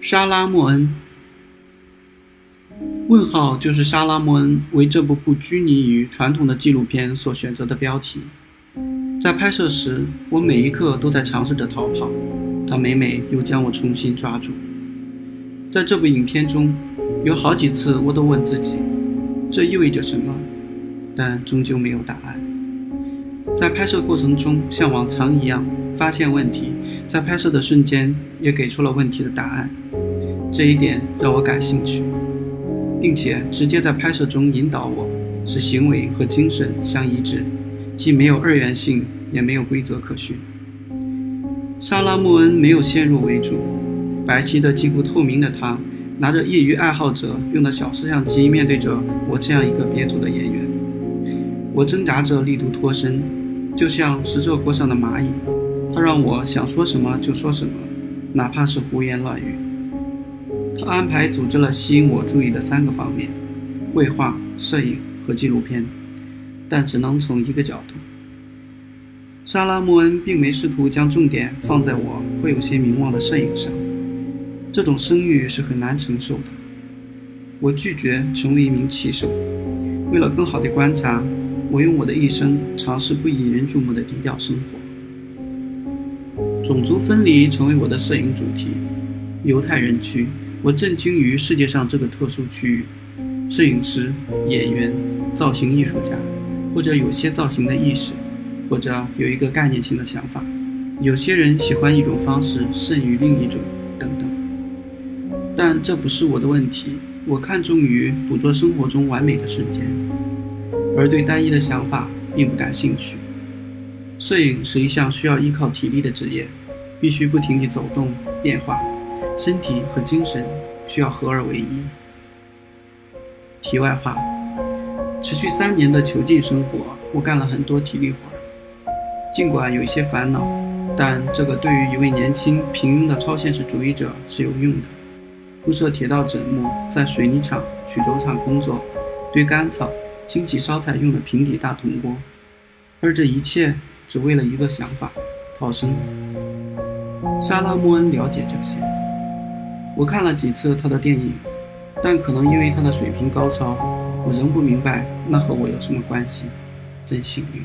沙拉莫恩问号就是沙拉莫恩为这部不拘泥于传统的纪录片所选择的标题。在拍摄时，我每一刻都在尝试着逃跑，但每每又将我重新抓住。在这部影片中，有好几次我都问自己，这意味着什么？但终究没有答案。在拍摄过程中，像往常一样发现问题，在拍摄的瞬间也给出了问题的答案，这一点让我感兴趣，并且直接在拍摄中引导我，使行为和精神相一致。既没有二元性，也没有规则可循。莎拉·莫恩没有先入为主，白皙的、几乎透明的他，拿着业余爱好者用的小摄像机，面对着我这样一个别组的演员。我挣扎着力图脱身，就像是热锅上的蚂蚁。他让我想说什么就说什么，哪怕是胡言乱语。他安排组织了吸引我注意的三个方面：绘画、摄影和纪录片。但只能从一个角度。莎拉·莫恩并没试图将重点放在我会有些名望的摄影上，这种声誉是很难承受的。我拒绝成为一名骑手。为了更好的观察，我用我的一生尝试不引人注目的低调生活。种族分离成为我的摄影主题。犹太人区，我震惊于世界上这个特殊区域。摄影师、演员、造型艺术家。或者有些造型的意识，或者有一个概念性的想法，有些人喜欢一种方式胜于另一种，等等。但这不是我的问题。我看重于捕捉生活中完美的瞬间，而对单一的想法并不感兴趣。摄影是一项需要依靠体力的职业，必须不停地走动、变化，身体和精神需要合二为一。题外话。持续三年的囚禁生活，我干了很多体力活。尽管有一些烦恼，但这个对于一位年轻平庸的超现实主义者是有用的。铺设铁道枕木，在水泥厂、曲轴厂工作，堆干草，清洗烧菜用的平底大铜锅，而这一切只为了一个想法：逃生。沙拉·莫恩了解这些。我看了几次他的电影，但可能因为他的水平高超。我仍不明白，那和我有什么关系？真幸运。